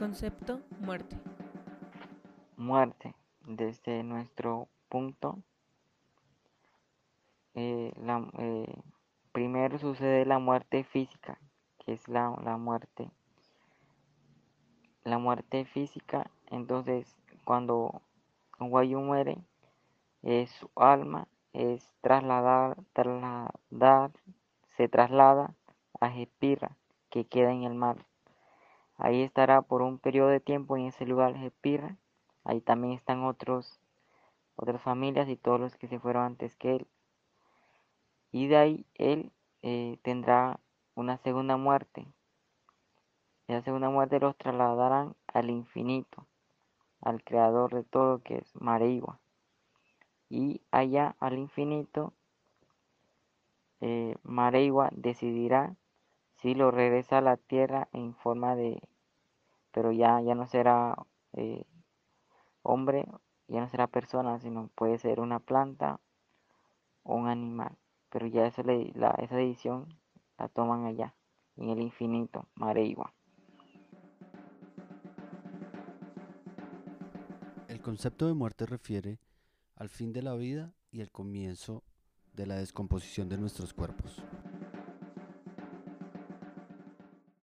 Concepto muerte. Muerte. Desde nuestro punto, eh, la, eh, primero sucede la muerte física, que es la, la muerte. La muerte física, entonces cuando guayu muere, su alma es trasladar, trasladar, se traslada a Jepira, que queda en el mar. Ahí estará por un periodo de tiempo en ese lugar Jepira. Ahí también están otros, otras familias y todos los que se fueron antes que él. Y de ahí él eh, tendrá una segunda muerte. la segunda muerte los trasladarán al infinito, al creador de todo que es Mareigua y allá al infinito, eh, decidirá si lo regresa a la tierra en forma de, pero ya, ya no será eh, hombre, ya no será persona, sino puede ser una planta o un animal. Pero ya la, esa decisión la toman allá, en el infinito, Mareigua. El concepto de muerte refiere al fin de la vida y el comienzo de la descomposición de nuestros cuerpos.